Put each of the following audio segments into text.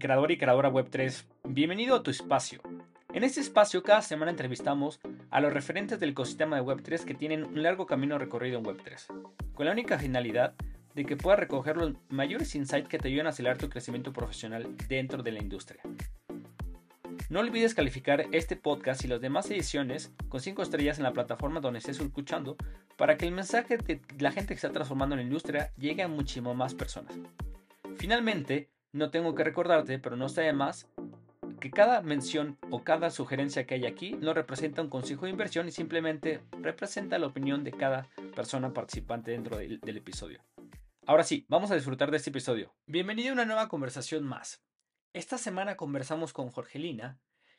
creador y creadora Web3. Bienvenido a tu espacio. En este espacio cada semana entrevistamos a los referentes del ecosistema de Web3 que tienen un largo camino recorrido en Web3, con la única finalidad de que puedas recoger los mayores insights que te ayuden a acelerar tu crecimiento profesional dentro de la industria. No olvides calificar este podcast y las demás ediciones con 5 estrellas en la plataforma donde estés escuchando para que el mensaje de la gente que está transformando la industria llegue a muchísimas más personas. Finalmente, no tengo que recordarte, pero no está de más, que cada mención o cada sugerencia que hay aquí no representa un consejo de inversión y simplemente representa la opinión de cada persona participante dentro del, episodio. Ahora sí, vamos a disfrutar de este episodio. Bienvenido a una nueva conversación más. Esta semana conversamos con Jorgelina,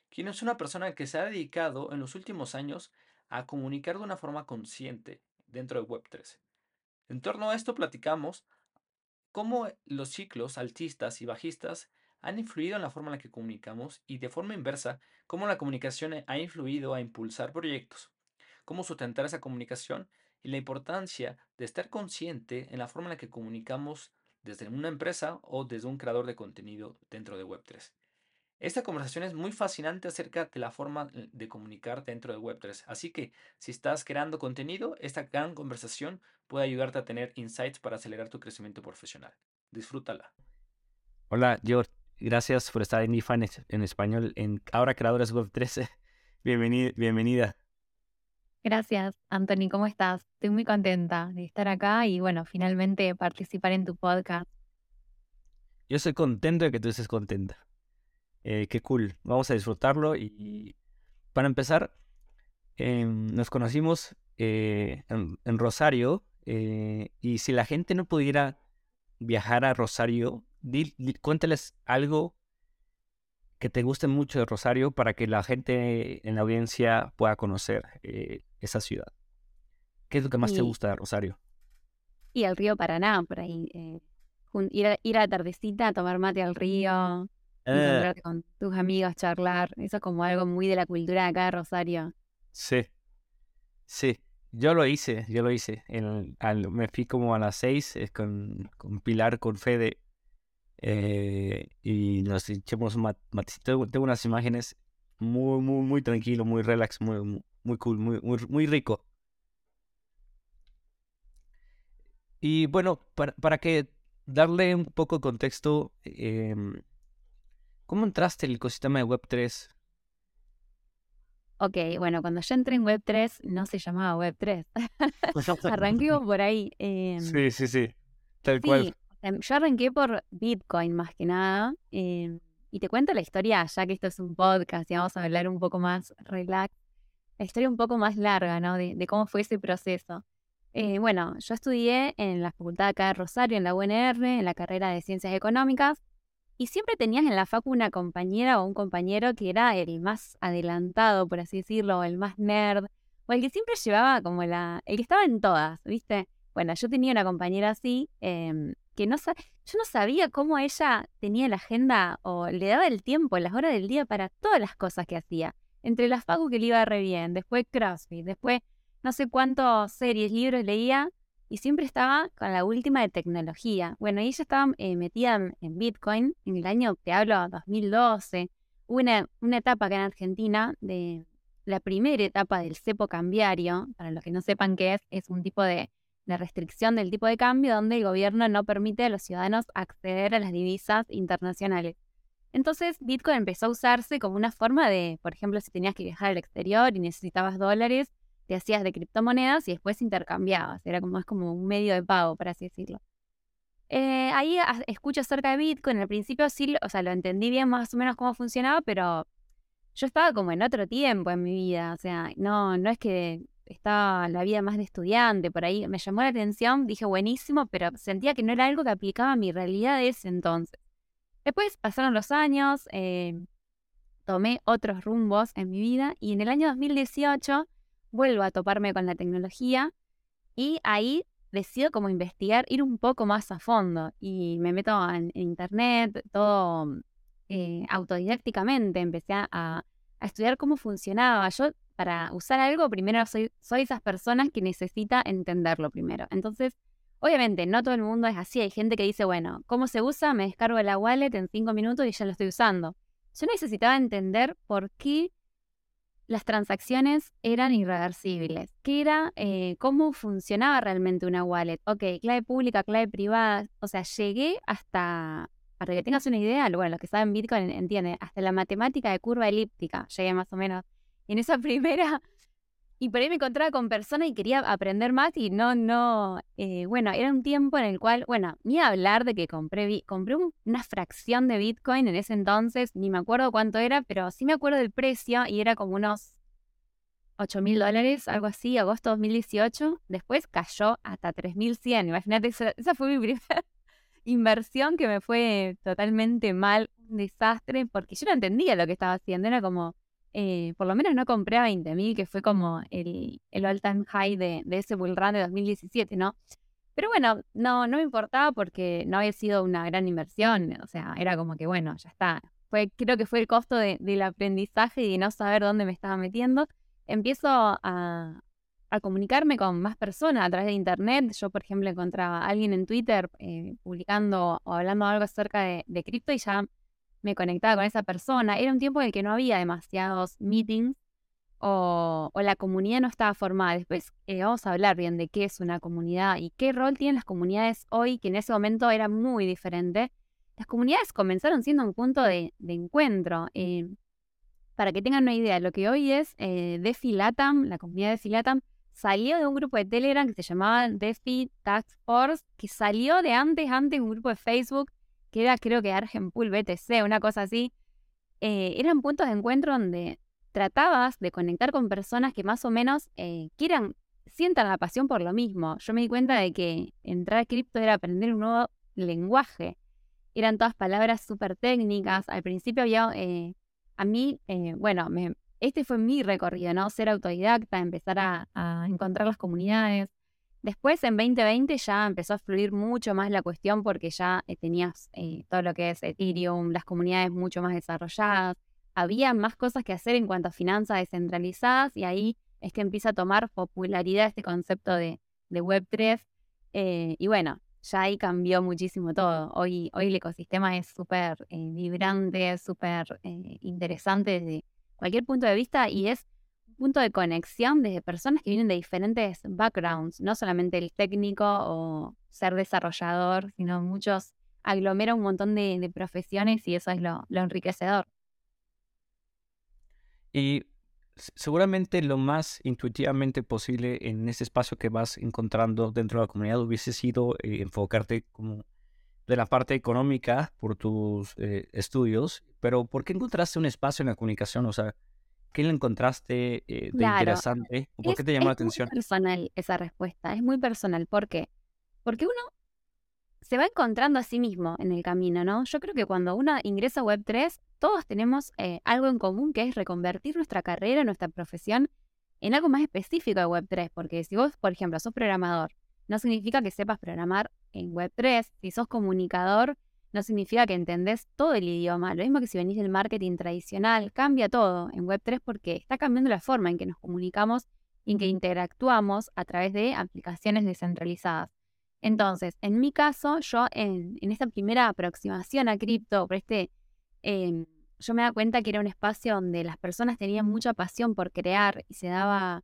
quien es una persona que se ha dedicado en los últimos años a comunicar de una forma consciente dentro de Web3. En torno a esto platicamos cómo los ciclos altistas y bajistas han influido en la forma en la que comunicamos y de forma inversa, cómo la comunicación ha influido a impulsar proyectos, cómo sustentar esa comunicación y la importancia de estar consciente en la forma en la que comunicamos desde una empresa o desde un creador de contenido dentro de Web3. Esta conversación es muy fascinante acerca de la forma de comunicar dentro de Web3. Así que si estás creando contenido, esta gran conversación puede ayudarte a tener insights para acelerar tu crecimiento profesional. Disfrútala. Hola, George. Gracias por estar en IFA en español en Ahora Creadores Web3. Bienvenida. bienvenida. Gracias, Anthony. ¿Cómo estás? Estoy muy contenta de estar acá y, bueno, finalmente participar en tu podcast. Yo estoy contento de que tú estés contenta. Eh, qué cool. Vamos a disfrutarlo. Y para empezar, em, nos conocimos eh, en, Rosario. Eh, y si la gente no pudiera viajar a Rosario, cuéntales algo que te guste mucho de Rosario para que la gente en la audiencia pueda conocer eh, esa ciudad. ¿Qué es lo que más te gusta de Rosario? Y el río Paraná, por ahí. Eh, ir, a, ir a la tardecita a tomar mate al río, eh. con tus amigos, charlar. Eso es como algo muy de la cultura de acá de Rosario. Sí, sí. Yo lo hice, yo lo hice. me fui como a las seis con, con Pilar, con Fede eh, y nos echamos un matecito. Tengo unas imágenes muy, muy, muy tranquilo, muy relax, muy, muy cool, muy, muy, rico. Y bueno, para, para que darle un poco de contexto, em, ¿cómo entraste en el ecosistema de Web3? Ok, bueno, cuando yo entré en Web3 no se llamaba Web3. Arranquemos por ahí. Em, sí, sí, sí. Tal cual. Em, yo arranqué por Bitcoin más que nada. Em, y te cuento la historia, ya que esto es un podcast y vamos a hablar un poco más relax. La historia un poco más larga, ¿no? De, cómo fue ese proceso. Eh, bueno, yo estudié en la facultad acá de Rosario, en la UNR, en la carrera de Ciencias Económicas. Y siempre tenías en la facu una compañera o un compañero que era el más adelantado, por así decirlo, o el más nerd, o el que siempre llevaba como la. el que estaba en todas, ¿viste? Bueno, yo tenía una compañera así, em, que no yo no sabía cómo ella tenía la agenda o le daba el tiempo, las horas del día para todas las cosas que hacía. Entre las facu que le iba re bien, después CrossFit, después no sé cuántos series, libros leía y siempre estaba con la última de tecnología. Bueno, y ella estaba eh, metida en, Bitcoin en el año, te hablo, 2012. Hubo una, una etapa acá en Argentina de la primera etapa del cepo cambiario. Para los que no sepan qué es, es un tipo de la restricción del tipo de cambio donde el gobierno no permite a los ciudadanos acceder a las divisas internacionales. Entonces Bitcoin empezó a usarse como una forma de, por ejemplo, si tenías que viajar al exterior y necesitabas dólares, te hacías de criptomonedas y después intercambiabas. Era como, es como un medio de pago, por así decirlo. Eh, ahí escucho acerca de Bitcoin. Al principio sí, o sea, lo entendí bien más o menos cómo funcionaba, pero yo estaba como en otro tiempo en mi vida. O sea, no, no es que estaba la vida más de estudiante, por ahí me llamó la atención, dije buenísimo, pero sentía que no era algo que aplicaba a mi realidad de ese entonces. Después pasaron los años, eh, tomé otros rumbos en mi vida y en el año 2018 vuelvo a toparme con la tecnología y ahí decido como investigar, ir un poco más a fondo y me meto en, internet, todo eh, autodidácticamente, empecé a, a, estudiar cómo funcionaba. Yo para usar algo, primero soy, soy esas personas que necesita entenderlo primero. Entonces, Obviamente, no todo el mundo es así. Hay gente que dice, bueno, ¿cómo se usa? Me descargo la wallet en cinco minutos y ya lo estoy usando. Yo necesitaba entender por qué las transacciones eran irreversibles. ¿Qué era? Eh, ¿Cómo funcionaba realmente una wallet? Ok, clave pública, clave privada. O sea, llegué hasta, para que tengas una idea, bueno, los que saben Bitcoin entienden, hasta la matemática de curva elíptica. Llegué más o menos en esa primera y por ahí me encontraba con personas y quería aprender más y no, no, eh, bueno, era un tiempo en el cual, bueno, ni hablar de que compré, compré una fracción de Bitcoin en ese entonces, ni me acuerdo cuánto era, pero sí me acuerdo del precio y era como unos 8 mil dólares, algo así, agosto 2018. Después cayó hasta 3.100. Imagínate, esa, esa fue mi primera inversión que me fue totalmente mal, un desastre, porque yo no entendía lo que estaba haciendo. Era como, eh, por lo menos no compré a 20.000, que fue como el, el all-time high de, ese bull run de 2017, ¿no? Pero bueno, no, no me importaba porque no había sido una gran inversión, o sea, era como que bueno, ya está. Fue, creo que fue el costo del aprendizaje y de no saber dónde me estaba metiendo. Empiezo a, comunicarme con más personas a través de internet. Yo, por ejemplo, encontraba a alguien en Twitter eh, publicando o hablando algo acerca de, de cripto y ya me conectaba con esa persona. Era un tiempo en el que no había demasiados meetings o, la comunidad no estaba formada. Después eh, vamos a hablar bien de qué es una comunidad y qué rol tienen las comunidades hoy, que en ese momento era muy diferente. Las comunidades comenzaron siendo un punto de, encuentro. Eh, para que tengan una idea, lo que hoy es eh, DeFi Latam, la comunidad de Filatam, salió de un grupo de Telegram que se llamaba DeFi Task Force, que salió de antes, antes un grupo de Facebook que era creo que Argenpool BTC, una cosa así, eh, eran puntos de encuentro donde tratabas de conectar con personas que más o menos eh, quieran, sientan la pasión por lo mismo. Yo me di cuenta de que entrar a cripto era aprender un nuevo lenguaje. Eran todas palabras súper técnicas. Al principio había, eh, a mí, bueno, este fue mi recorrido, ¿no? Ser autodidacta, empezar a encontrar las comunidades, Después, en 2020, ya empezó a fluir mucho más la cuestión porque ya eh, tenías eh, todo lo que es Ethereum, las comunidades mucho más desarrolladas, había más cosas que hacer en cuanto a finanzas descentralizadas y ahí es que empieza a tomar popularidad este concepto de, Web3. Eh, y bueno, ya ahí cambió muchísimo todo. Hoy, hoy el ecosistema es súper vibrante, súper interesante desde cualquier punto de vista y es punto de conexión desde personas que vienen de diferentes backgrounds, no solamente el técnico o ser desarrollador, sino muchos aglomera un montón de, profesiones y eso es lo, enriquecedor. Y seguramente lo más intuitivamente posible en ese espacio que vas encontrando dentro de la comunidad hubiese sido eh, enfocarte como de la parte económica por tus eh, estudios, pero ¿por qué encontraste un espacio en la comunicación? O sea, ¿Qué le encontraste eh, de interesante? ¿Por qué te llamó la atención? Es muy personal esa respuesta, es muy personal. ¿Por qué? Porque uno se va encontrando a sí mismo en el camino, ¿no? Yo creo que cuando uno ingresa a Web3, todos tenemos eh, algo en común que es reconvertir nuestra carrera, nuestra profesión en algo más específico de Web3. Porque si vos, por ejemplo, sos programador, no significa que sepas programar en Web3. Si sos comunicador, no significa que entendés todo el idioma. Lo mismo que si venís del marketing tradicional, cambia todo en Web3 porque está cambiando la forma en que nos comunicamos y en que interactuamos a través de aplicaciones descentralizadas. Entonces, en mi caso, yo en, esta primera aproximación a cripto, por este, em, yo me da cuenta que era un espacio donde las personas tenían mucha pasión por crear y se daba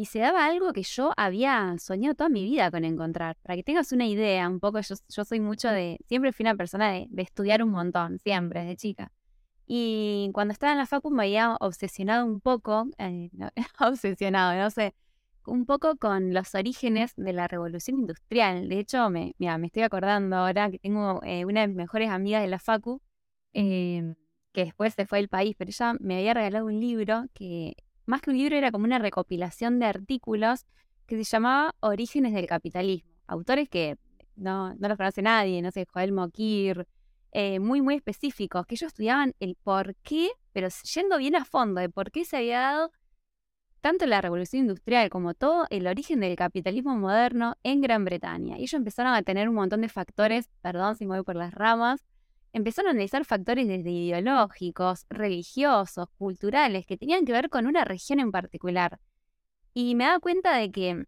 y se daba algo que yo había soñado toda mi vida con encontrar. Para que tengas una idea, un poco, yo, yo soy mucho de, siempre fui una persona de, estudiar un montón, siempre, de chica. Y cuando estaba en la facu me había obsesionado un poco, eh, obsesionado, no sé, un poco con los orígenes de la revolución industrial. De hecho, me, mira, me estoy acordando ahora que tengo eh, una de mis mejores amigas de la facu, em, que después se fue del país, pero ella me había regalado un libro que más que un libro era como una recopilación de artículos que se llamaba Orígenes del Capitalismo. Autores que no, no los conoce nadie, no sé, Joel Mokir, eh, muy, muy específicos, que ellos estudiaban el por qué, pero yendo bien a fondo de por qué se había dado tanto la revolución industrial como todo el origen del capitalismo moderno en Gran Bretaña. Y ellos empezaron a tener un montón de factores, perdón si me voy por las ramas, empezaron a analizar factores desde ideológicos, religiosos, culturales, que tenían que ver con una región en particular. Y me daba cuenta de que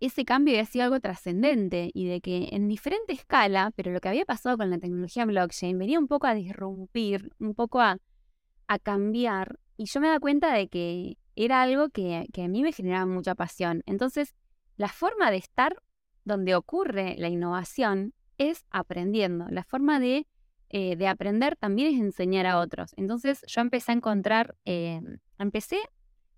ese cambio había sido algo trascendente y de que en diferente escala, pero lo que había pasado con la tecnología blockchain venía un poco a disrumpir, un poco a, a cambiar, y yo me da cuenta de que era algo que, que a mí me generaba mucha pasión. Entonces, la forma de estar donde ocurre la innovación es aprendiendo. La forma de, eh, de aprender también es enseñar a otros. Entonces yo empecé a encontrar, eh, empecé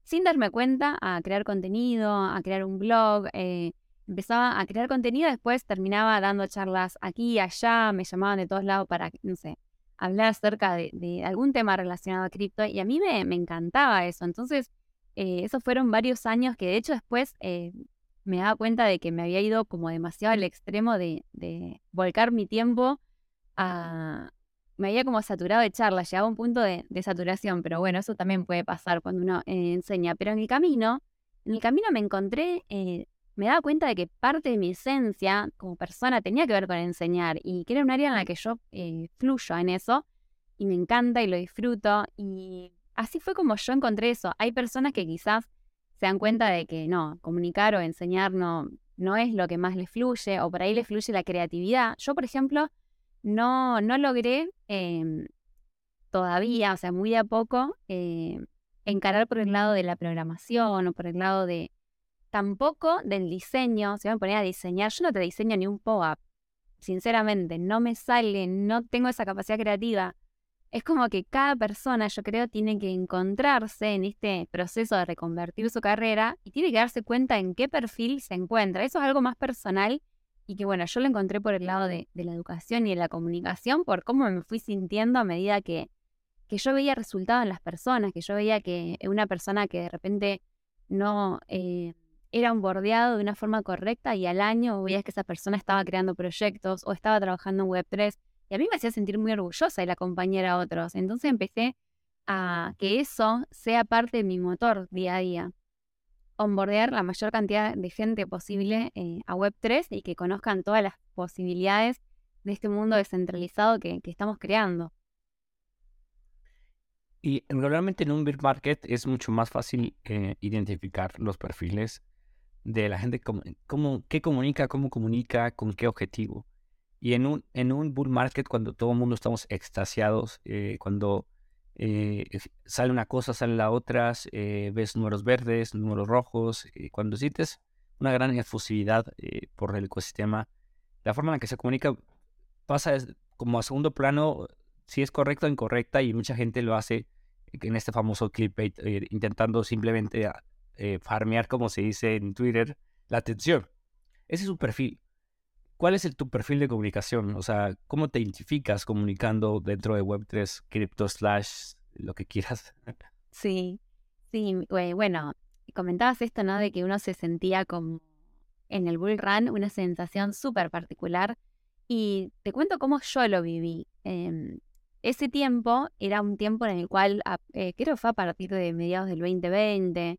sin darme cuenta a crear contenido, a crear un blog. Eh, empezaba a crear contenido, después terminaba dando charlas aquí allá, me llamaban de todos lados para, no sé, hablar acerca de, algún tema relacionado a cripto y a mí me, me encantaba eso. Entonces, esos fueron varios años que de hecho después me daba cuenta de que me había ido como demasiado al extremo de, volcar mi tiempo a... Me había como saturado de charlas, llegaba a un punto de, saturación, pero bueno, eso también puede pasar cuando uno eh, enseña. Pero en el camino, en el camino me encontré, eh, me daba cuenta de que parte de mi esencia como persona tenía que ver con enseñar y que era un área en la que yo eh, fluyo en eso y me encanta y lo disfruto. Y así fue como yo encontré eso. Hay personas que quizás se dan cuenta de que no, comunicar o enseñar no, no es lo que más les fluye, o por ahí les fluye la creatividad. Yo, por ejemplo, no, no logré em, todavía, o sea, muy a poco, eh, encarar por el lado de la programación o por el lado de tampoco del diseño. Se me poner a diseñar, yo no te diseño ni un pop-up. Sinceramente, no me sale, no tengo esa capacidad creativa es como que cada persona, yo creo, tiene que encontrarse en este proceso de reconvertir su carrera y tiene que darse cuenta en qué perfil se encuentra. Eso es algo más personal y que, bueno, yo lo encontré por el lado de, la educación y de la comunicación, por cómo me fui sintiendo a medida que, que yo veía resultados en las personas, que yo veía que una persona que de repente no eh, era un bordeado de una forma correcta y al año veías que esa persona estaba creando proyectos o estaba trabajando en Web3 y a mí me hacía sentir muy orgullosa la acompañar a otros. Entonces empecé a que eso sea parte de mi motor día a día. Onboardear la mayor cantidad de gente posible eh, a Web3 y que conozcan todas las posibilidades de este mundo descentralizado que, estamos creando. Y regularmente en un bear market es mucho más fácil eh, identificar los perfiles de la gente, cómo, qué comunica, cómo comunica, con qué objetivo. Y en un, en un bull market, cuando todo el mundo estamos extasiados, eh, cuando eh, sale una cosa, sale la otra, eh, ves números verdes, números rojos, cuando sientes una gran efusividad por el ecosistema, la forma en la que se comunica pasa como a segundo plano, si es correcta o incorrecta, y mucha gente lo hace en este famoso clickbait, intentando simplemente farmear, como se dice en Twitter, la atención. Ese es un perfil. ¿Cuál es el, tu perfil de comunicación? O sea, ¿cómo te identificas comunicando dentro de Web3, Crypto Slash, lo que quieras? Sí, sí, bueno, comentabas esto, ¿no? De que uno se sentía como en el Bull Run, una sensación súper particular. Y te cuento cómo yo lo viví. Em, ese tiempo era un tiempo en el cual, eh, creo fue a partir de mediados del 2020,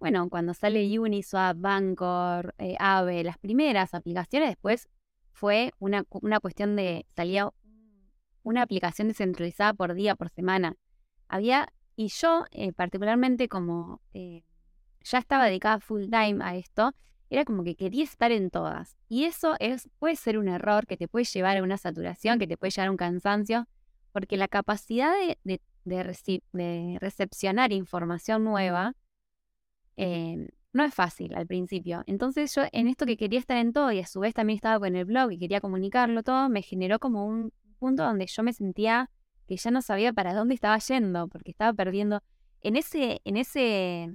bueno, cuando sale Uniswap, Bancor, eh, Aave, las primeras aplicaciones, después fue una, una cuestión de, salía una aplicación descentralizada por día, por semana. Había, y yo eh, particularmente como eh, ya estaba dedicada full time a esto, era como que quería estar en todas. Y eso es, puede ser un error que te puede llevar a una saturación, que te puede llevar a un cansancio, porque la capacidad de, de, de, recepcionar información nueva eh, no es fácil al principio. Entonces yo en esto que quería estar en todo y a su vez también estaba con el blog y quería comunicarlo todo, me generó como un punto donde yo me sentía que ya no sabía para dónde estaba yendo, porque estaba perdiendo. En ese, en ese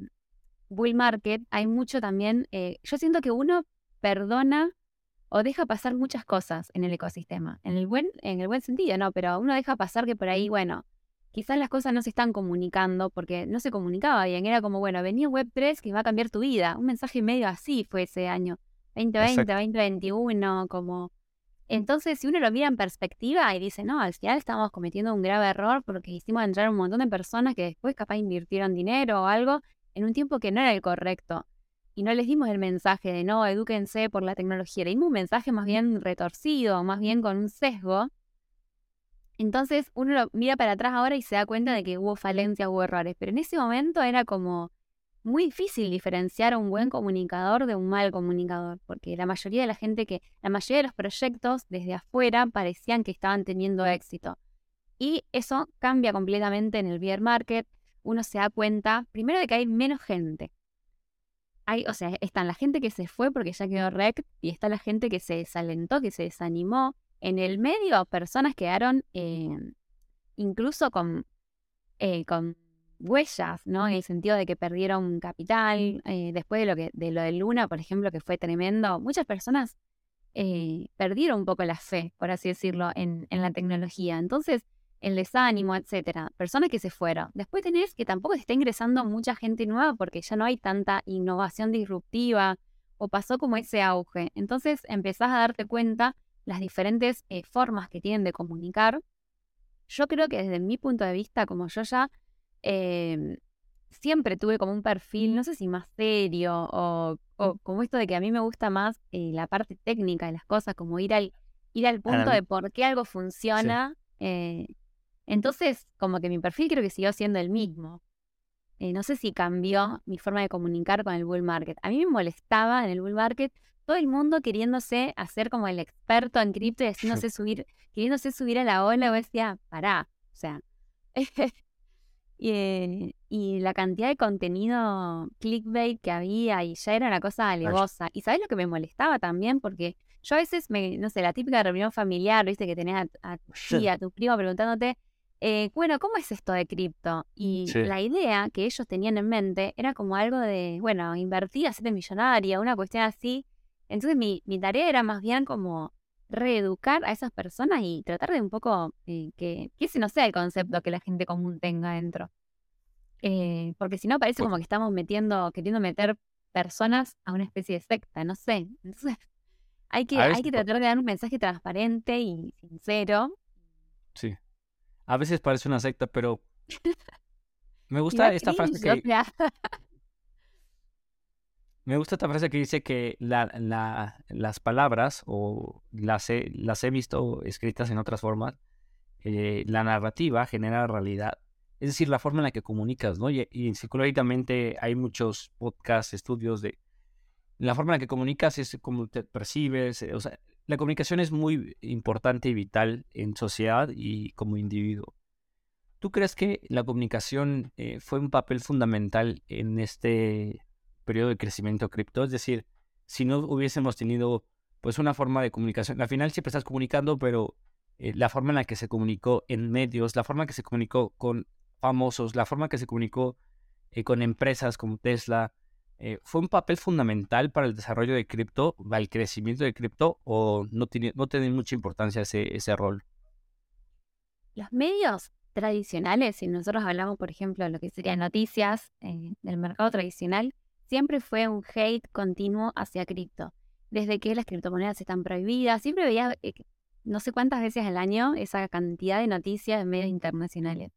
bull market hay mucho también, eh, yo siento que uno perdona o deja pasar muchas cosas en el ecosistema, en el buen, en el buen sentido, ¿no? Pero uno deja pasar que por ahí, bueno, quizás las cosas no se están comunicando porque no se comunicaba bien. Era como, bueno, venía Web3 que va a cambiar tu vida. Un mensaje medio así fue ese año. 2020, 2021, como... Entonces, si uno lo mira en perspectiva y dice, no, al final estamos cometiendo un grave error porque hicimos entrar un montón de personas que después capaz invirtieron dinero o algo en un tiempo que no era el correcto. Y no les dimos el mensaje de, no, edúquense por la tecnología. Le dimos un mensaje más bien retorcido, más bien con un sesgo, entonces uno lo mira para atrás ahora y se da cuenta de que hubo falencias, hubo errores, pero en ese momento era como, muy difícil diferenciar a un buen comunicador de un mal comunicador, porque la mayoría de la gente que, la mayoría de los proyectos desde afuera parecían que estaban teniendo éxito. Y eso cambia completamente en el beer market. Uno se da cuenta, primero, de que hay menos gente. Hay, o sea, están la gente que se fue porque ya quedó rect y está la gente que se desalentó, que se desanimó. En el medio, personas quedaron eh, incluso con, eh, con huellas, ¿no? En el sentido de que perdieron capital, eh, después de lo, que, de lo de Luna, por ejemplo, que fue tremendo, muchas personas eh, perdieron un poco la fe, por así decirlo, en, en, la tecnología. Entonces, el desánimo, etcétera, personas que se fueron. Después tenés que tampoco se está ingresando mucha gente nueva porque ya no hay tanta innovación disruptiva o pasó como ese auge. Entonces empezás a darte cuenta las diferentes eh, formas que tienen de comunicar. Yo creo que desde mi punto de vista, como yo ya Em, siempre tuve como un perfil, no sé si más serio o, como esto de que a mí me gusta más eh, la parte técnica de las cosas, como ir al, ir al punto de por qué algo funciona. Eh, entonces, como que mi perfil creo que siguió siendo el mismo. No sé si cambió mi forma de comunicar con el bull market. A mí me molestaba en el bull market todo el mundo queriéndose hacer como el experto en cripto y haciéndose subir, queriéndose subir a la ola. Y decía, pará, o sea, Eh, y, la cantidad de contenido clickbait que había y ya era una cosa alevosa. Y ¿sabes lo que me molestaba también? Porque yo a veces, me, no sé, la típica reunión familiar, viste, que tenés a, tu tía, a tu primo preguntándote, eh, bueno, ¿cómo es esto de cripto? Y la idea que ellos tenían en mente era como algo de, bueno, invertir, hacerte millonaria, una cuestión así. Entonces mi, mi tarea era más bien como reeducar a esas personas y tratar de un poco eh, que, que, ese no sea el concepto que la gente común tenga dentro. Eh, porque si no parece como que estamos metiendo, queriendo meter personas a una especie de secta, no sé. Entonces, hay que, hay que tratar de dar un mensaje transparente y sincero. Sí. A veces parece una secta, pero me gusta esta frase que... Me gusta esta frase que dice que la, las palabras, o las he, las visto escritas en otras formas, eh, la narrativa genera realidad. Es decir, la forma en la que comunicas, ¿no? Y, y psicológicamente hay muchos podcasts, estudios de la forma en la que comunicas es como te percibes. Eh, o sea, la comunicación es muy importante y vital en sociedad y como individuo. ¿Tú crees que la comunicación eh, fue un papel fundamental en este periodo de crecimiento cripto. Es decir, si no hubiésemos tenido pues una forma de comunicación, al final siempre estás comunicando, pero eh, la forma en la que se comunicó en medios, la forma en que se comunicó con famosos, la forma en que se comunicó eh, con empresas como Tesla, eh, ¿fue un papel fundamental para el desarrollo de cripto, para el crecimiento de cripto, o no tiene, no tiene mucha importancia ese, ese rol? Los medios tradicionales, si nosotros hablamos, por ejemplo, de lo que serían noticias del mercado tradicional, siempre fue un hate continuo hacia cripto. Desde que las criptomonedas están prohibidas, siempre veía eh, no sé cuántas veces al año esa cantidad de noticias en medios internacionales.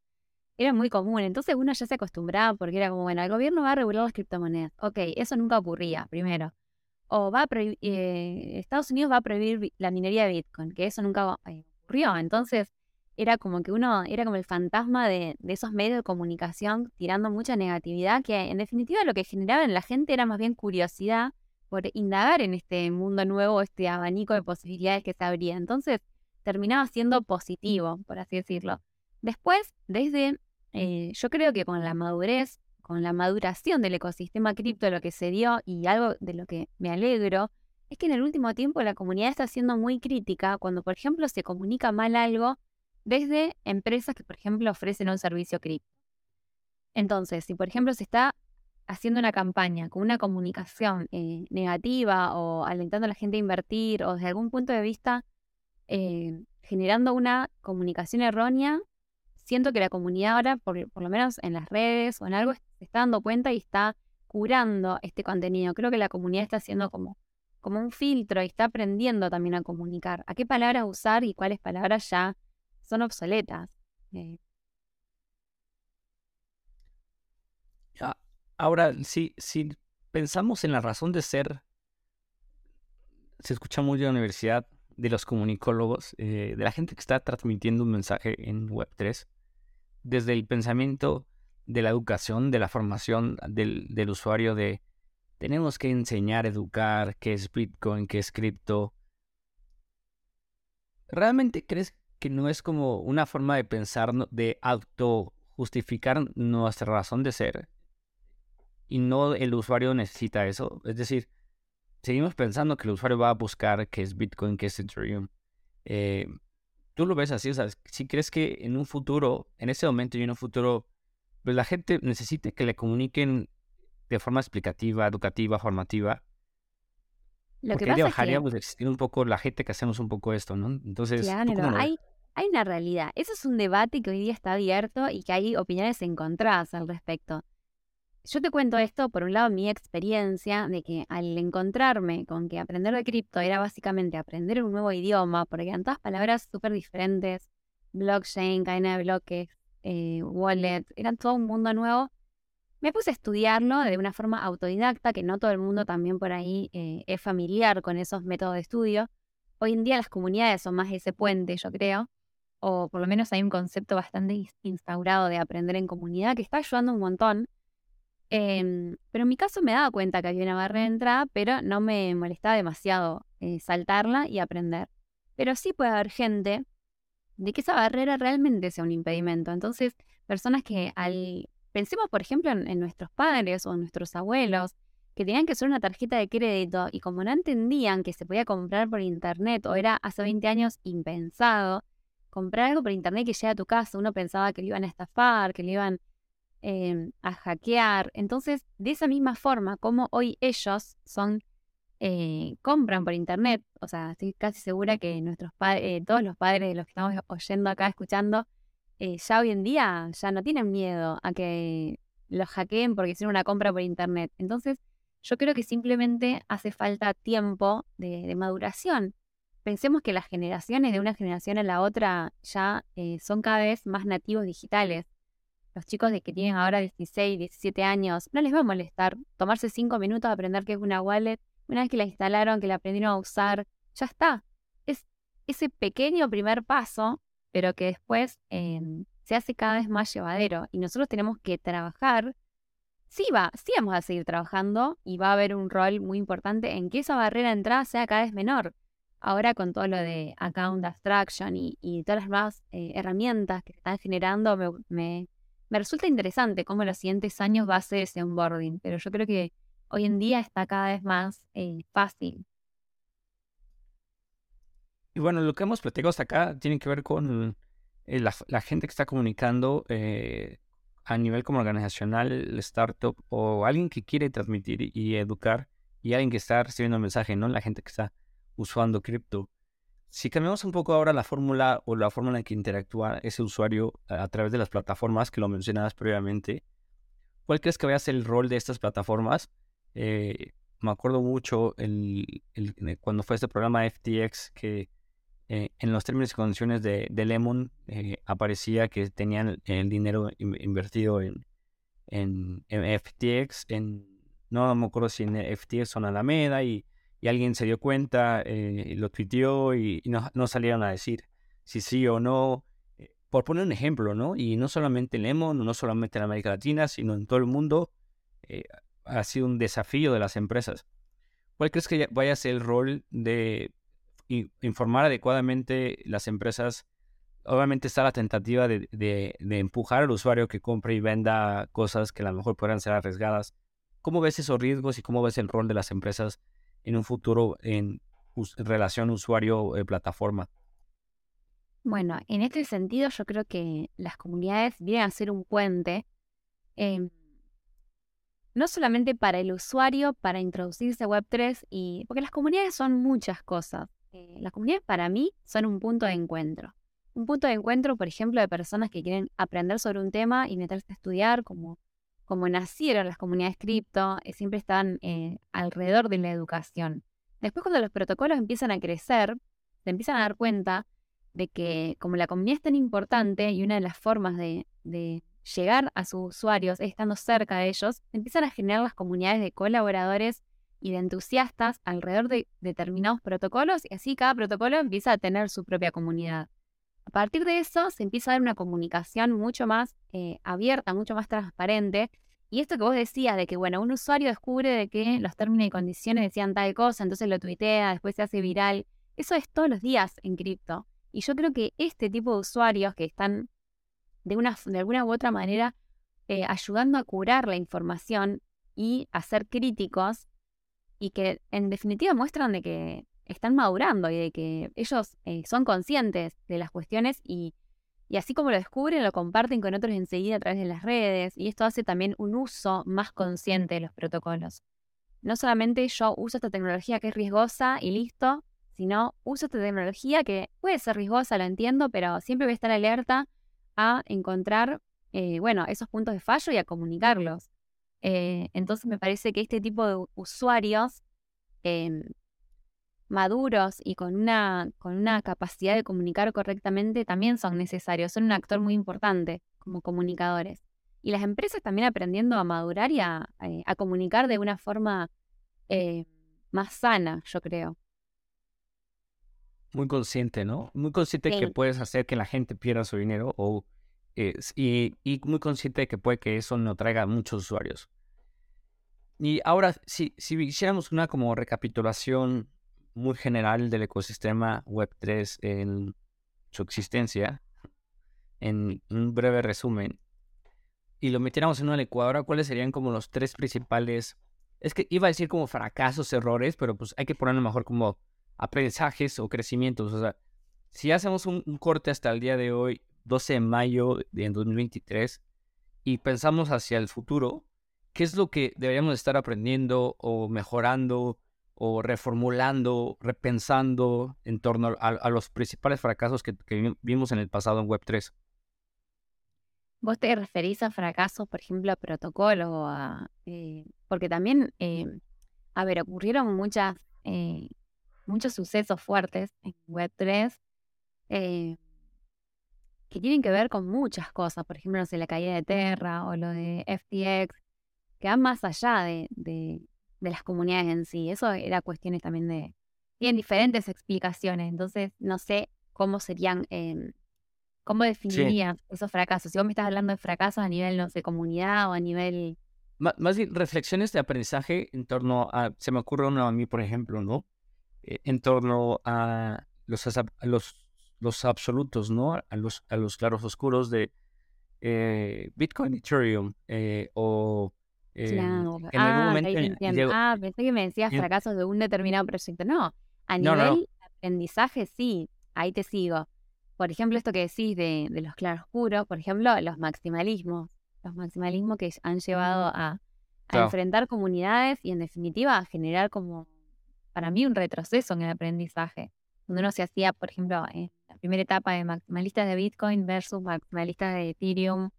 Era muy común, entonces uno ya se acostumbraba porque era como, bueno, el gobierno va a regular las criptomonedas. Ok, eso nunca ocurría, primero. O va a eh, Estados Unidos va a prohibir la minería de Bitcoin, que eso nunca eh, ocurrió. Entonces, era como que uno, era como el fantasma de, esos medios de comunicación tirando mucha negatividad, que en definitiva lo que generaba en la gente era más bien curiosidad por indagar en este mundo nuevo, este abanico de posibilidades que se abría. Entonces terminaba siendo positivo, por así decirlo. Después, desde, eh, yo creo que con la madurez, con la maduración del ecosistema cripto, lo que se dio y algo de lo que me alegro, es que en el último tiempo la comunidad está siendo muy crítica cuando, por ejemplo, se comunica mal algo desde empresas que, por ejemplo, ofrecen un servicio cripto. Entonces, si por ejemplo se está haciendo una campaña con una comunicación eh, negativa o alentando a la gente a invertir o desde algún punto de vista eh, generando una comunicación errónea, siento que la comunidad ahora, por, lo menos en las redes o en algo, se está dando cuenta y está curando este contenido. Creo que la comunidad está haciendo como, como un filtro y está aprendiendo también a comunicar, a qué palabras usar y cuáles palabras ya son obsoletas. Eh. Ahora, si, si pensamos en la razón de ser, se escucha muy de la universidad, de los comunicólogos, eh, de la gente que está transmitiendo un mensaje en Web3, desde el pensamiento de la educación, de la formación del, del usuario de tenemos que enseñar, educar qué es Bitcoin, qué es cripto. ¿Realmente crees que no es como una forma de pensar, de auto justificar nuestra razón de ser? Y no el usuario necesita eso. Es decir, seguimos pensando que el usuario va a buscar qué es Bitcoin, qué es Ethereum. Eh, tú lo ves así, o sea, si crees que en un futuro, en ese momento y en un futuro, pues la gente necesite que le comuniquen de forma explicativa, educativa, formativa. Lo que pasa es que, de existir un poco la gente que hacemos un poco esto, ¿no? Entonces, ¿tú claro, hay, hay una realidad. Eso es un debate que hoy día está abierto y que hay opiniones encontradas al respecto. Yo te cuento esto, por un lado, mi experiencia de que al encontrarme con que aprender de cripto era básicamente aprender un nuevo idioma, porque eran todas palabras súper diferentes, blockchain, cadena de bloques, eh, wallet, eran todo un mundo nuevo. Me puse a estudiarlo de una forma autodidacta, que no todo el mundo también por ahí eh, es familiar con esos métodos de estudio. Hoy en día las comunidades son más ese puente, yo creo, o por lo menos hay un concepto bastante ins- instaurado de aprender en comunidad que está ayudando un montón. Em, pero en mi caso me daba cuenta que había una barrera de entrada, pero no me molestaba demasiado eh, saltarla y aprender. Pero sí puede haber gente de que esa barrera realmente sea un impedimento. Entonces, personas que al... Pensemos, por ejemplo, en, en nuestros padres o en nuestros abuelos, que tenían que usar una tarjeta de crédito y como no entendían que se podía comprar por internet o era hace 20 años impensado, comprar algo por internet que llegue a tu casa, uno pensaba que le iban a estafar, que le iban eh, a hackear. Entonces, de esa misma forma, como hoy ellos son eh, compran por internet, o sea, estoy casi segura que nuestros padres, todos los padres de los que estamos oyendo acá, escuchando, eh, ya hoy en día ya no tienen miedo a que los hackeen porque hicieron una compra por internet. Entonces, yo creo que simplemente hace falta tiempo de, maduración. Pensemos que las generaciones de una generación a la otra ya eh, son cada vez más nativos digitales. Los chicos de que tienen ahora 16, 17 años, no les va a molestar tomarse 5 minutos a aprender qué es una wallet. Una vez que la instalaron, que la aprendieron a usar, ya está. Es ese pequeño primer paso, pero que después eh, se hace cada vez más llevadero. Y nosotros tenemos que trabajar. Sí, va, sí vamos a seguir trabajando y va a haber un rol muy importante en que esa barrera de entrada sea cada vez menor. Ahora con todo lo de account abstraction y, y todas las nuevas eh, herramientas que están generando, me, me, me resulta interesante cómo en los siguientes años va a ser ese onboarding. Pero yo creo que hoy en día está cada vez más eh, fácil. Y bueno, lo que hemos platicado hasta acá tiene que ver con eh, la, gente que está comunicando eh, a nivel como organizacional, startup o alguien que quiere transmitir y educar y alguien que está recibiendo el mensaje, ¿no? La gente que está usando cripto. Si cambiamos un poco ahora la fórmula o la fórmula en que interactúa ese usuario a, través de las plataformas que lo mencionabas previamente, ¿cuál crees que vaya a ser el rol de estas plataformas? Eh, me acuerdo mucho el, cuando fue este programa FTX que eh, en los términos y condiciones de, de Lemon eh, aparecía que tenían el, dinero in- invertido en, en, FTX, en, no me acuerdo si en FTX o en Alameda, y, y alguien se dio cuenta, eh, lo tuiteó y, no, no salieron a decir si sí o no. Por poner un ejemplo, ¿no? Y no solamente en Lemon, no solamente en América Latina, sino en todo el mundo, ha sido un desafío de las empresas. ¿Cuál crees que vaya a ser el rol de informar adecuadamente las empresas? Obviamente está la tentativa de, empujar al usuario que compre y venda cosas que a lo mejor podrán ser arriesgadas. ¿Cómo ves esos riesgos y cómo ves el rol de las empresas en un futuro en relación usuario-plataforma? Bueno, en este sentido yo creo que las comunidades vienen a ser un puente, em, no solamente para el usuario, para introducirse a Web3, y, porque las comunidades son muchas cosas. Eh, las comunidades para mí son un punto de encuentro. Un punto de encuentro, por ejemplo, de personas que quieren aprender sobre un tema y meterse a estudiar, como, como nacieron las comunidades cripto, eh, siempre están eh, alrededor de la educación. Después cuando los protocolos empiezan a crecer, se empiezan a dar cuenta de que como la comunidad es tan importante y una de las formas de, de llegar a sus usuarios es estando cerca de ellos, empiezan a generar las comunidades de colaboradores y de entusiastas alrededor de determinados protocolos y así cada protocolo empieza a tener su propia comunidad. a partir de eso se empieza a dar una comunicación mucho más eh, abierta, mucho más transparente. Y esto que vos decías de que, bueno, un usuario descubre de que los términos y condiciones decían tal cosa, entonces lo tuitea, después se hace viral. Eso es todos los días en cripto. Y yo creo que este tipo de usuarios que están de, una, de alguna u otra manera eh, ayudando a curar la información y a ser críticos y que en definitiva muestran de que están madurando y de que ellos eh, son conscientes de las cuestiones y, y así como lo descubren, lo comparten con otros enseguida a través de las redes y esto hace también un uso más consciente de los protocolos. No solamente yo uso esta tecnología que es riesgosa y listo, sino uso esta tecnología que puede ser riesgosa, lo entiendo, pero siempre voy a estar alerta a encontrar, eh, bueno, esos puntos de fallo y a comunicarlos. Eh, entonces me parece que este tipo de usuarios em, maduros y con una, con una capacidad de comunicar correctamente también son necesarios, son un actor muy importante como comunicadores. Y las empresas también aprendiendo a madurar y a, eh, comunicar de una forma más sana, yo creo. Muy consciente, ¿no? Muy consciente que puedes hacer que la gente pierda su dinero o, y, muy consciente de que puede que eso no traiga muchos usuarios. Y ahora, si, si hiciéramos una como recapitulación muy general del ecosistema Web3 en su existencia, en un breve resumen, y lo metiéramos en una licuadora, ¿cuáles serían como los tres principales? Es que iba a decir como fracasos, errores, pero pues hay que ponerlo mejor como aprendizajes o crecimientos. O sea, si hacemos un, corte hasta el día de hoy, 12 de mayo de 2023, y pensamos hacia el futuro, ¿qué es lo que deberíamos estar aprendiendo o mejorando o reformulando, repensando en torno a, los principales fracasos que, vimos en el pasado en Web3? ¿Vos te referís a fracasos, por ejemplo, a protocolo? A, eh, porque también, eh, a ver, ocurrieron muchas eh, muchos sucesos fuertes en Web3 eh, que tienen que ver con muchas cosas. Por ejemplo, no sé, la caída de Terra o lo de FTX, que van más allá de, de, las comunidades en sí. Eso era cuestiones también de... Tienen diferentes explicaciones, entonces no sé cómo serían... Eh, ¿Cómo definirías esos fracasos? Si vos me estás hablando de fracasos a nivel, no sé, comunidad o a nivel... más bien, reflexiones de aprendizaje en torno a... Se me ocurre uno a mí, por ejemplo, ¿no? Eh, en torno a los, los, los absolutos, ¿no? A los, a los claros oscuros de eh, Bitcoin, Ethereum eh, o... claro. En ah, momento, ah, pensé que me decías fracasos de un determinado proyecto. No, a nivel aprendizaje sí, ahí te sigo. Por ejemplo, esto que decís de, de los claroscuros, por ejemplo, los maximalismos. Los maximalismos que han llevado a, a enfrentar comunidades y en definitiva a generar como para mí un retroceso en el aprendizaje, donde uno se hacía, por ejemplo, la primera etapa de maximalistas de Bitcoin versus maximalistas de Ethereum,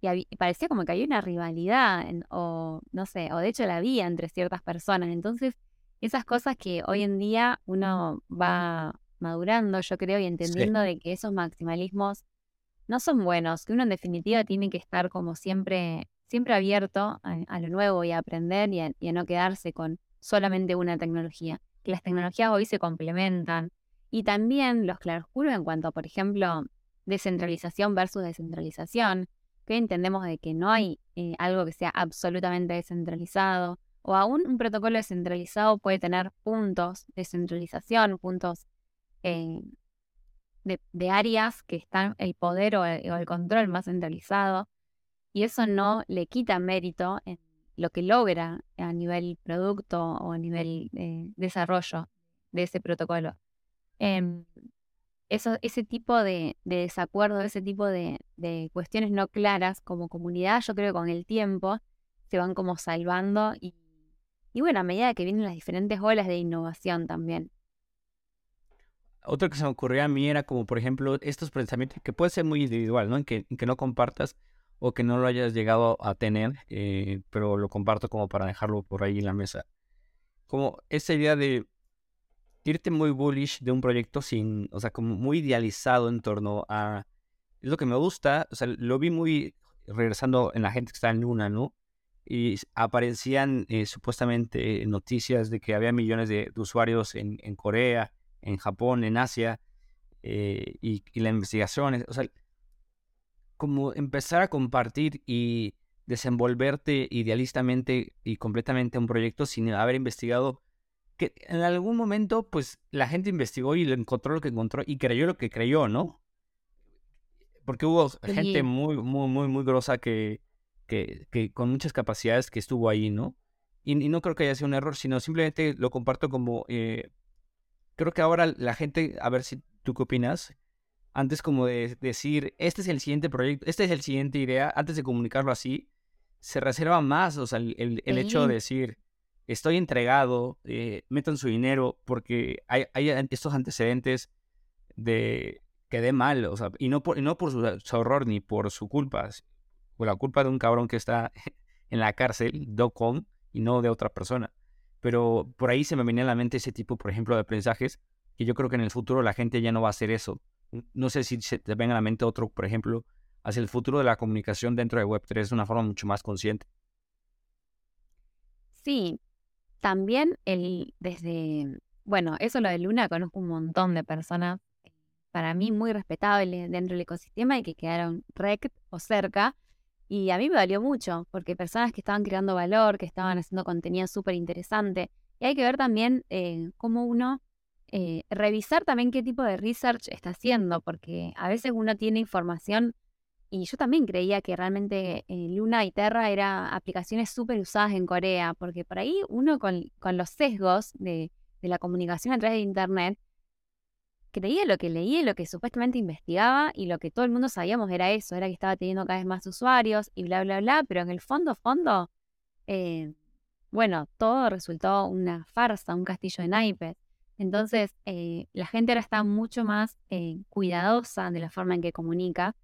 y, parecía como que había una rivalidad, o no sé, o de hecho la había entre ciertas personas. Entonces, esas cosas que hoy en día uno va madurando, yo creo, y entendiendo de que esos maximalismos no son buenos, que uno en definitiva tiene que estar como siempre, siempre abierto a, lo nuevo y a aprender y a no quedarse con solamente una tecnología, que las tecnologías hoy se complementan. Y también los claroscuros en cuanto por ejemplo, descentralización versus descentralización, que entendemos de que no hay eh, algo que sea absolutamente descentralizado, o aún un protocolo descentralizado puede tener puntos de centralización, puntos eh, de, áreas que están el poder o el, o el, control más centralizado, y eso no le quita mérito en lo que logra a nivel producto o a nivel eh, desarrollo de ese protocolo. Em, eso, ese tipo de, desacuerdo, ese tipo de, cuestiones no claras como comunidad, yo creo que con el tiempo se van como salvando y, bueno, a medida que vienen las diferentes olas de innovación también. Otro que se me ocurrió a mí era como, por ejemplo, estos pensamientos que puede ser muy individual, ¿no? En que, en que no compartas o que no lo hayas llegado a tener, eh, pero lo comparto como para dejarlo por ahí en la mesa. Como esa idea de irte muy bullish de un proyecto sin, o sea, como muy idealizado en torno a... Es lo que me gusta, o sea, lo vi muy regresando en la gente que está en Luna, ¿no? Y aparecían eh, supuestamente noticias de que había millones de, usuarios en, Corea, en Japón, en Asia, eh, y, y, la investigación, o sea, como empezar a compartir y desenvolverte idealistamente y completamente un proyecto sin haber investigado que en algún momento pues la gente investigó y encontró lo que encontró y creyó lo que creyó, ¿no? Porque hubo gente muy, muy, muy, muy grosa que, que, que, con muchas capacidades que estuvo ahí, ¿no? Y, no creo que haya sido un error, sino simplemente lo comparto como... Eh, creo que ahora la gente, a ver si tú qué opinas, antes como de decir, este es el siguiente proyecto, esta es el siguiente idea, antes de comunicarlo así, se reserva más, o sea, el, el, hecho de decir, estoy entregado, eh, metan su dinero, porque hay, estos antecedentes de que dé mal, o sea, y no por, no por su, horror ni por su culpa, por la culpa de un cabrón que está en la cárcel, Docon, y no de otra persona. Pero por ahí se me venía a la mente ese tipo, por ejemplo, de aprendizajes, que yo creo que en el futuro la gente ya no va a hacer eso. No sé si se te venga a la mente otro, por ejemplo, hacia el futuro de la comunicación dentro de Web3 de una forma mucho más consciente. Sí, también el desde, bueno, eso lo de Luna, conozco un montón de personas, para mí muy respetables dentro del ecosistema y que quedaron rec o cerca. Y a mí me valió mucho, porque personas que estaban creando valor, que estaban haciendo contenido súper interesante. Y hay que ver también eh, cómo uno eh, revisar también qué tipo de research está haciendo, porque a veces uno tiene información y yo también creía que realmente eh, Luna y Terra eran aplicaciones súper usadas en Corea, porque por ahí uno con, los sesgos de, la comunicación a través de Internet creía lo que leía y lo que supuestamente investigaba y lo que todo el mundo sabíamos era eso, era que estaba teniendo cada vez más usuarios y bla, bla, bla, pero en el fondo, fondo, eh, bueno, todo resultó una farsa, un castillo de naipes. Entonces, eh, la gente ahora está mucho más cuidadosa de la forma en que comunica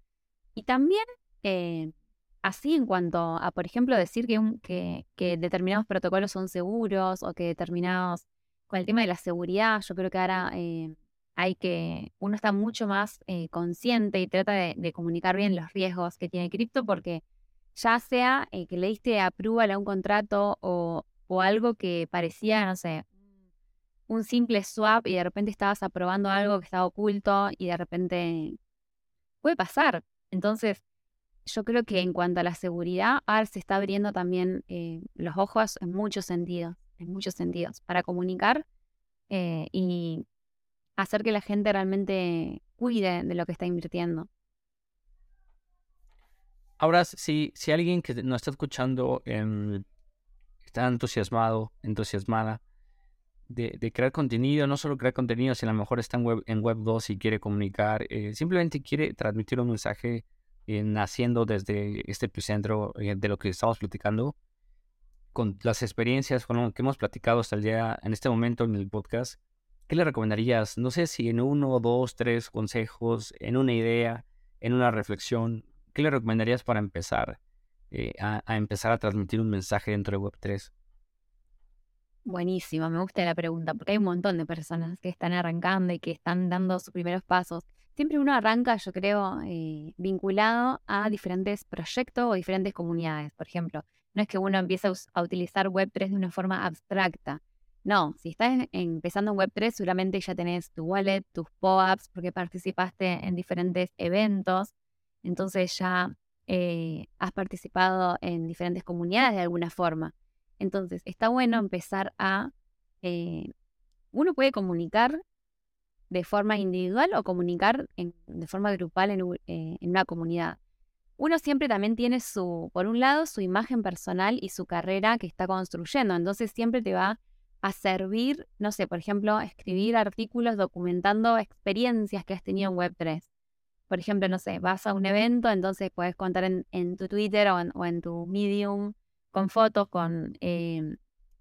y también, eh, así en cuanto a, por ejemplo, decir que, que, determinados protocolos son seguros o que determinados, con el tema de la seguridad, yo creo que ahora eh, hay que, uno está mucho más eh, consciente y trata de, comunicar bien los riesgos que tiene cripto porque ya sea que le diste a un contrato o, o algo que parecía, no sé, un simple swap y de repente estabas aprobando algo que estaba oculto y de repente puede pasar. Entonces, yo creo que en cuanto a la seguridad, ahora se está abriendo también eh, los ojos en muchos sentidos, en muchos sentidos, para comunicar eh, y hacer que la gente realmente cuide de lo que está invirtiendo. Ahora, si, si alguien que nos está escuchando em, está entusiasmado, entusiasmada de, crear contenido, no solo crear contenido, si a lo mejor está en Web, en web 2 y quiere comunicar, eh, simplemente quiere transmitir un mensaje eh, naciendo desde este epicentro eh, de lo que estamos platicando, con las experiencias con lo que hemos platicado hasta el día, en este momento en el podcast, ¿qué le recomendarías? No sé si en uno, dos, tres consejos, en una idea, en una reflexión, ¿qué le recomendarías para empezar a, empezar a transmitir un mensaje dentro de Web3? Buenísimo, me gusta la pregunta, porque hay un montón de personas que están arrancando y que están dando sus primeros pasos. Siempre uno arranca, yo creo, eh, vinculado a diferentes proyectos o diferentes comunidades. Por ejemplo, no es que uno empiece a, utilizar Web3 de una forma abstracta. No, si estás empezando en Web3, seguramente ya tenés tu wallet, tus POAPs, porque participaste en diferentes eventos. Entonces ya eh, has participado en diferentes comunidades de alguna forma. Entonces, está bueno empezar a... Eh, uno puede comunicar de forma individual o comunicar de forma grupal eh, en, una comunidad. Uno siempre también tiene su, por un lado, su imagen personal y su carrera que está construyendo. Entonces siempre te va a servir, no sé, por ejemplo, escribir artículos documentando experiencias que has tenido en Web3. Por ejemplo, no sé, vas a un evento, entonces puedes contar en, tu Twitter o o en tu Medium con fotos, con eh,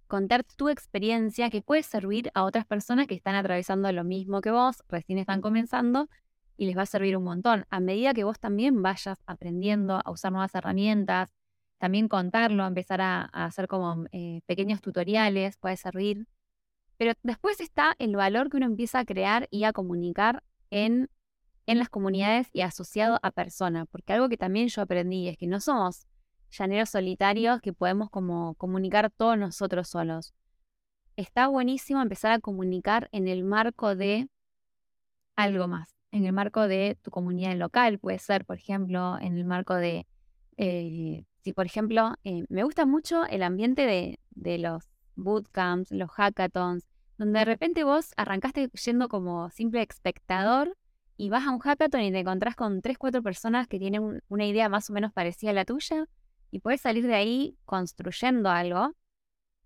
contar tu experiencia que puede servir a otras personas que están atravesando lo mismo que vos, recién están comenzando y les va a servir un montón. A medida que vos también vayas aprendiendo a usar nuevas herramientas, también contarlo, empezar a, hacer como eh, pequeños tutoriales, puede servir. Pero después está el valor que uno empieza a crear y a comunicar en, en las comunidades y asociado a personas. Porque algo que también yo aprendí es que no somos llaneros solitarios que podemos como comunicar todos nosotros solos. Está buenísimo empezar a comunicar en el marco de algo más, en el marco de tu comunidad local, puede ser, por ejemplo, en el marco de, eh, si por ejemplo, eh, me gusta mucho el ambiente de, de los bootcamps, los hackathons, donde de repente vos arrancaste yendo como simple espectador y vas a un hackathon y te encontrás con tres, cuatro personas que tienen una idea más o menos parecida a la tuya y puedes salir de ahí construyendo algo.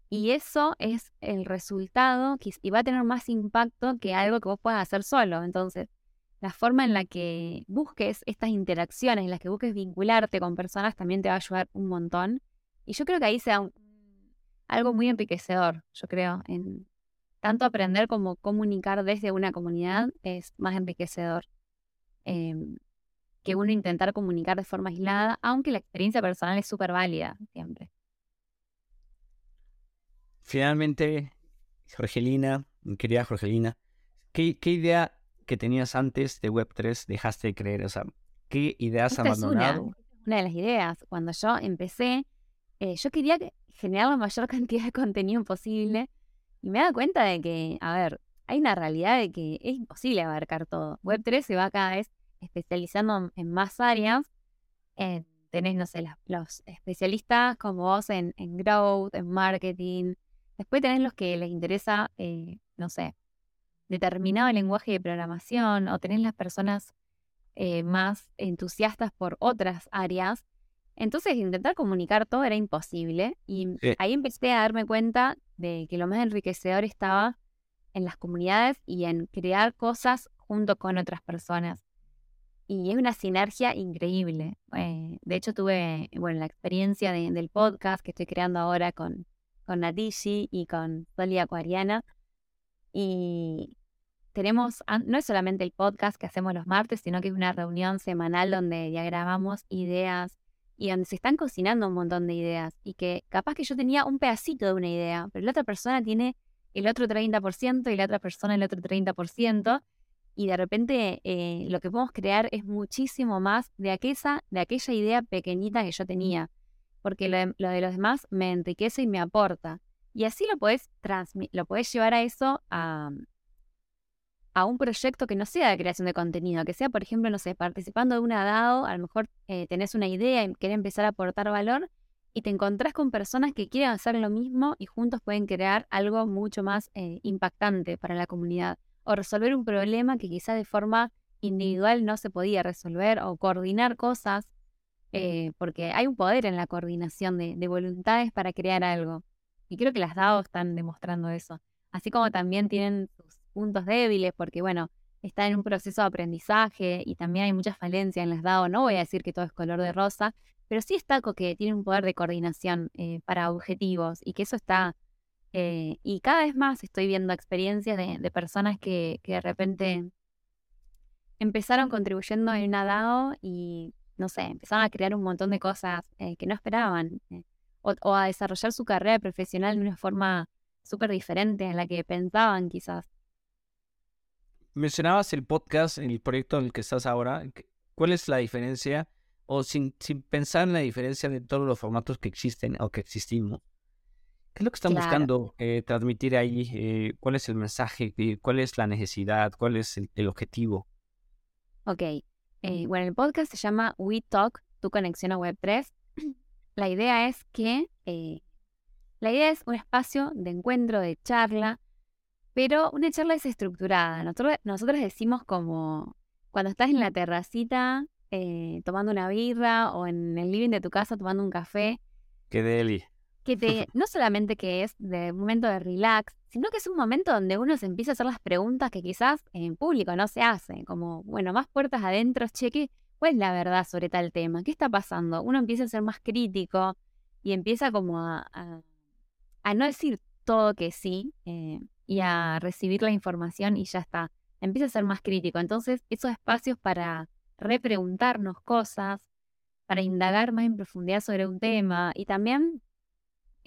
Y eso es el resultado y va a tener más impacto que algo que vos puedas hacer solo. Entonces, la forma en la que busques estas interacciones, en las que busques vincularte con personas, también te va a ayudar un montón. Y yo creo que ahí sea algo muy enriquecedor, yo creo, en, tanto aprender como comunicar desde una comunidad es más enriquecedor em, que uno intentar comunicar de forma aislada, aunque la experiencia personal es súper válida siempre. Finalmente, Jorgelina, mi querida Jorgelina, ¿qué, idea que tenías antes de Web3 dejaste de creer? O sea, ¿qué ideas abandonado? una, una, de las ideas. Cuando yo empecé, eh, yo quería generar la mayor cantidad de contenido posible y me da cuenta de que, a ver, hay una realidad de que es imposible abarcar todo. Web3 se va cada vez especializando en más áreas. Eh, tenés, no sé, los especialistas como vos en, growth, en marketing. Después tenés los que les interesa, eh, no sé, determinado lenguaje de programación o tenés las personas eh, más entusiastas por otras áreas. Entonces, intentar comunicar todo era imposible y ahí empecé a darme cuenta de que lo más enriquecedor estaba en las comunidades y en crear cosas junto con otras personas. Y es una sinergia increíble. Eh, de hecho, tuve bueno, la experiencia del podcast que estoy creando ahora con, con Natishi y con Soli Acuariana. Y tenemos, no es solamente el podcast que hacemos los martes, sino que es una reunión semanal donde diagramamos ideas, y donde se están cocinando un montón de ideas y que capaz que yo tenía un pedacito de una idea, pero la otra persona tiene el otro 30% y la otra persona el otro 30% y de repente eh, lo que podemos crear es muchísimo más de aquella, de aquella idea pequeñita que yo tenía, porque lo de, lo de los demás me enriquece y me aporta. Y así lo puedes, lo puedes llevar a eso a, a un proyecto que no sea de creación de contenido, que sea, por ejemplo, no sé, participando de una DAO, a lo mejor eh, tenés una idea y querés empezar a aportar valor y te encontrás con personas que quieren hacer lo mismo y juntos pueden crear algo mucho más eh, impactante para la comunidad o resolver un problema que quizás de forma individual no se podía resolver o coordinar cosas, eh, porque hay un poder en la coordinación de, de voluntades para crear algo. Y creo que las DAO están demostrando eso. Así como también tienen sus puntos débiles, porque bueno, está en un proceso de aprendizaje y también hay muchas falencias en las DAO. No voy a decir que todo es color de rosa, pero sí está que tiene un poder de coordinación eh, para objetivos y que eso está... Eh, y cada vez más estoy viendo experiencias de, personas que, de repente empezaron contribuyendo en una DAO y, no sé, empezaron a crear un montón de cosas eh, que no esperaban o, o, a desarrollar su carrera profesional de una forma súper diferente a la que pensaban quizás mencionabas el podcast, el proyecto en el que estás ahora. ¿Cuál es la diferencia? O sin, sin pensar en la diferencia de todos los formatos que existen o que existimos. ¿Qué es lo que están buscando eh, transmitir ahí? Eh, ¿Cuál es el mensaje? ¿Cuál es la necesidad? ¿Cuál es el, objetivo? Ok. Eh, bueno, el podcast se llama We Talk, tu conexión a Web3. La idea es que la idea es un espacio de encuentro, de charla, pero una charla es estructurada. Nosotros, nosotros decimos como cuando estás en la terracita tomando una birra o en el living de tu casa tomando un café. Qué deli. Que te, no solamente que es de momento de relax, sino que es un momento donde uno se empieza a hacer las preguntas que quizás en público no se hace. Como, bueno, más puertas adentro, cheque, ¿cuál es la verdad sobre tal tema? ¿Qué está pasando? Uno empieza a ser más crítico y empieza como a, a, no decir todo que sí. Eh, y a recibir la información y ya está. Empieza a ser más crítico. Entonces, esos espacios para repreguntarnos cosas, para indagar más en profundidad sobre un tema y también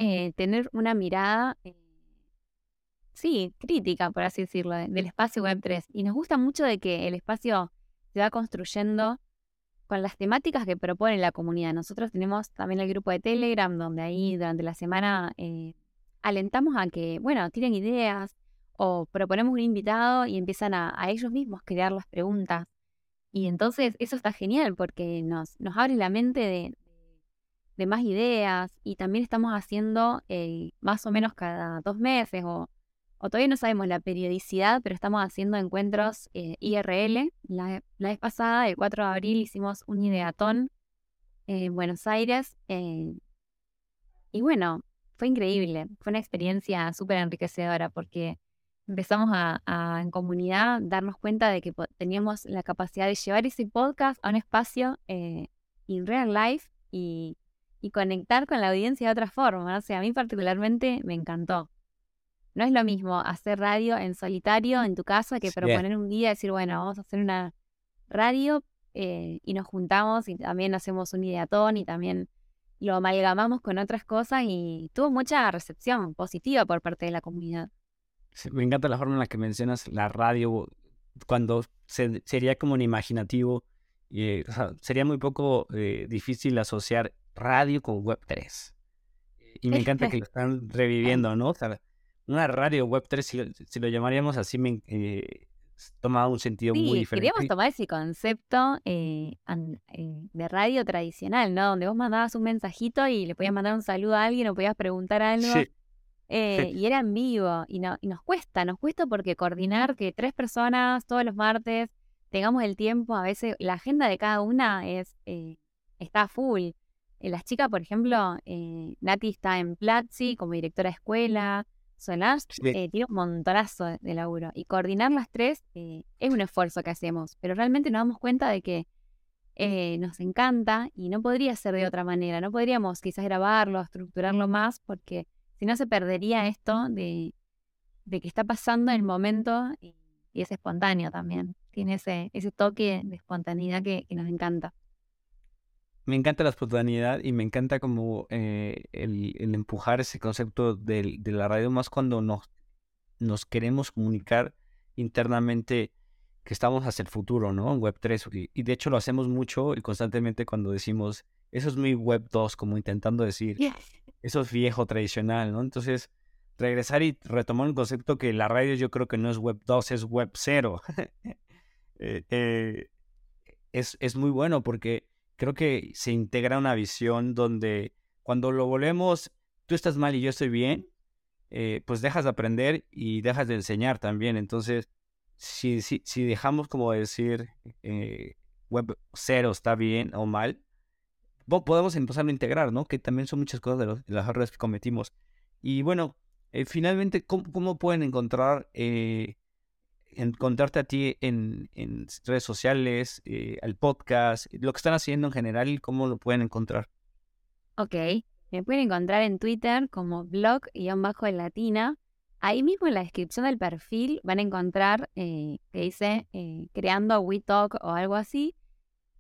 eh, tener una mirada, eh, sí, crítica, por así decirlo, del espacio Web3. Y nos gusta mucho de que el espacio se va construyendo con las temáticas que propone la comunidad. Nosotros tenemos también el grupo de Telegram, donde ahí durante la semana eh, alentamos a que, bueno, tiren ideas o proponemos un invitado y empiezan a, ellos mismos crear las preguntas. Y entonces eso está genial porque nos, nos abre la mente de, más ideas y también estamos haciendo eh, más o menos cada dos meses o, todavía no sabemos la periodicidad, pero estamos haciendo encuentros eh, IRL. La, vez pasada, el 4 de abril, hicimos un ideatón en Buenos Aires. Eh, y bueno, fue increíble, fue una experiencia súper enriquecedora porque empezamos a, en comunidad darnos cuenta de que teníamos la capacidad de llevar ese podcast a un espacio en real life y y conectar con la audiencia de otra forma. O sea, a mí particularmente me encantó. No es lo mismo hacer radio en solitario en tu casa que proponer un día y decir, bueno, vamos a hacer una radio eh, y nos juntamos y también hacemos un ideatón y también lo amalgamamos con otras cosas y tuvo mucha recepción positiva por parte de la comunidad. me encanta la forma en la que mencionas la radio cuando sería como un imaginativo. sería muy poco eh, difícil asociar radio con Web3. Y me encanta que lo están reviviendo, ¿no? O sea, una radio Web3, si, lo llamaríamos así, me, eh, toma un sentido muy diferente. Queríamos tomar ese concepto eh, eh, de radio tradicional, ¿no? Donde vos mandabas un mensajito y le podías mandar un saludo a alguien o podías preguntar algo. Y era en vivo. Y, no, y nos cuesta, nos cuesta porque coordinar que tres personas todos los martes tengamos el tiempo, a veces la agenda de cada una es está full. Eh, las chicas, por ejemplo, eh, Nati está en Platzi como directora de escuela, Solange eh, tiene un montonazo de laburo. Y coordinar las tres es un esfuerzo que hacemos, pero realmente nos damos cuenta de que nos encanta y no podría ser de otra manera. No podríamos quizás grabarlo, estructurarlo más, porque si no se perdería esto de, que está pasando en el momento y, es espontáneo también. Tiene ese, ese toque de espontaneidad que nos encanta me encanta la espontaneidad y me encanta como eh, el, empujar ese concepto de, la radio más cuando nos, nos queremos comunicar internamente que estamos hacia el futuro, ¿no? En Web3. Y, de hecho lo hacemos mucho y constantemente cuando decimos, eso es muy Web2, como intentando decir, eso es viejo, tradicional, ¿no? Entonces, regresar y retomar un concepto que la radio yo creo que no es Web2, es Web0. Eh, eh, es, es muy bueno porque creo que se integra una visión donde cuando lo volvemos, tú estás mal y yo estoy bien, eh, pues dejas de aprender y dejas de enseñar también. Entonces, si, si, si dejamos como decir eh, web cero está bien o mal, podemos empezar a integrar, ¿no? Que también son muchas cosas de, las errores que cometimos. Y bueno, eh, finalmente, ¿cómo, pueden encontrar encontrarte a ti en, redes sociales, eh, al podcast, lo que están haciendo en general cómo lo pueden encontrar. Ok, me pueden encontrar en Twitter como blog-latina. Ahí mismo en la descripción del perfil van a encontrar eh, que dice eh, creando WeTalk o algo así.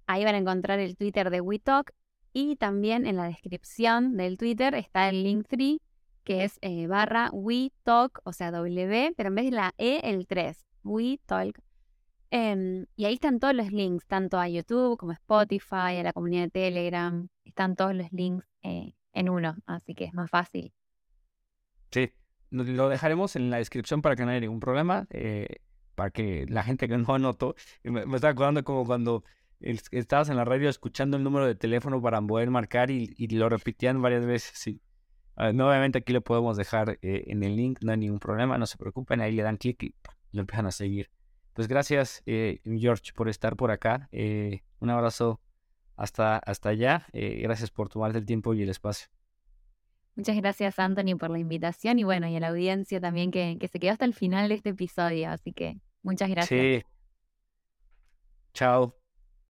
Ahí van a encontrar el Twitter de WeTalk y también en la descripción del Twitter está el link 3 que es barra WeTalk, o sea W, pero en vez de la E, el 3. WeTalk. Em, y ahí están todos los links, tanto a YouTube como a Spotify, a la comunidad de Telegram. Están todos los links eh, en uno, así que es más fácil. Sí, lo dejaremos en la descripción para que no haya ningún problema, eh, para que la gente que no anotó, me, me estaba acordando como cuando estabas en la radio escuchando el número de teléfono para poder marcar y, lo repetían varias veces, sí. Ah, no, obviamente aquí lo podemos dejar eh, en el link, no hay ningún problema, no se preocupen, ahí le dan clic y lo empiezan a seguir. Pues gracias, eh, George, por estar por acá. Eh, un abrazo hasta, hasta allá. Eh, gracias por tomarte el tiempo y el espacio. Muchas gracias, Anthony, por la invitación y bueno, y a la audiencia también que, que se quedó hasta el final de este episodio. Así que muchas gracias. Sí. Chao.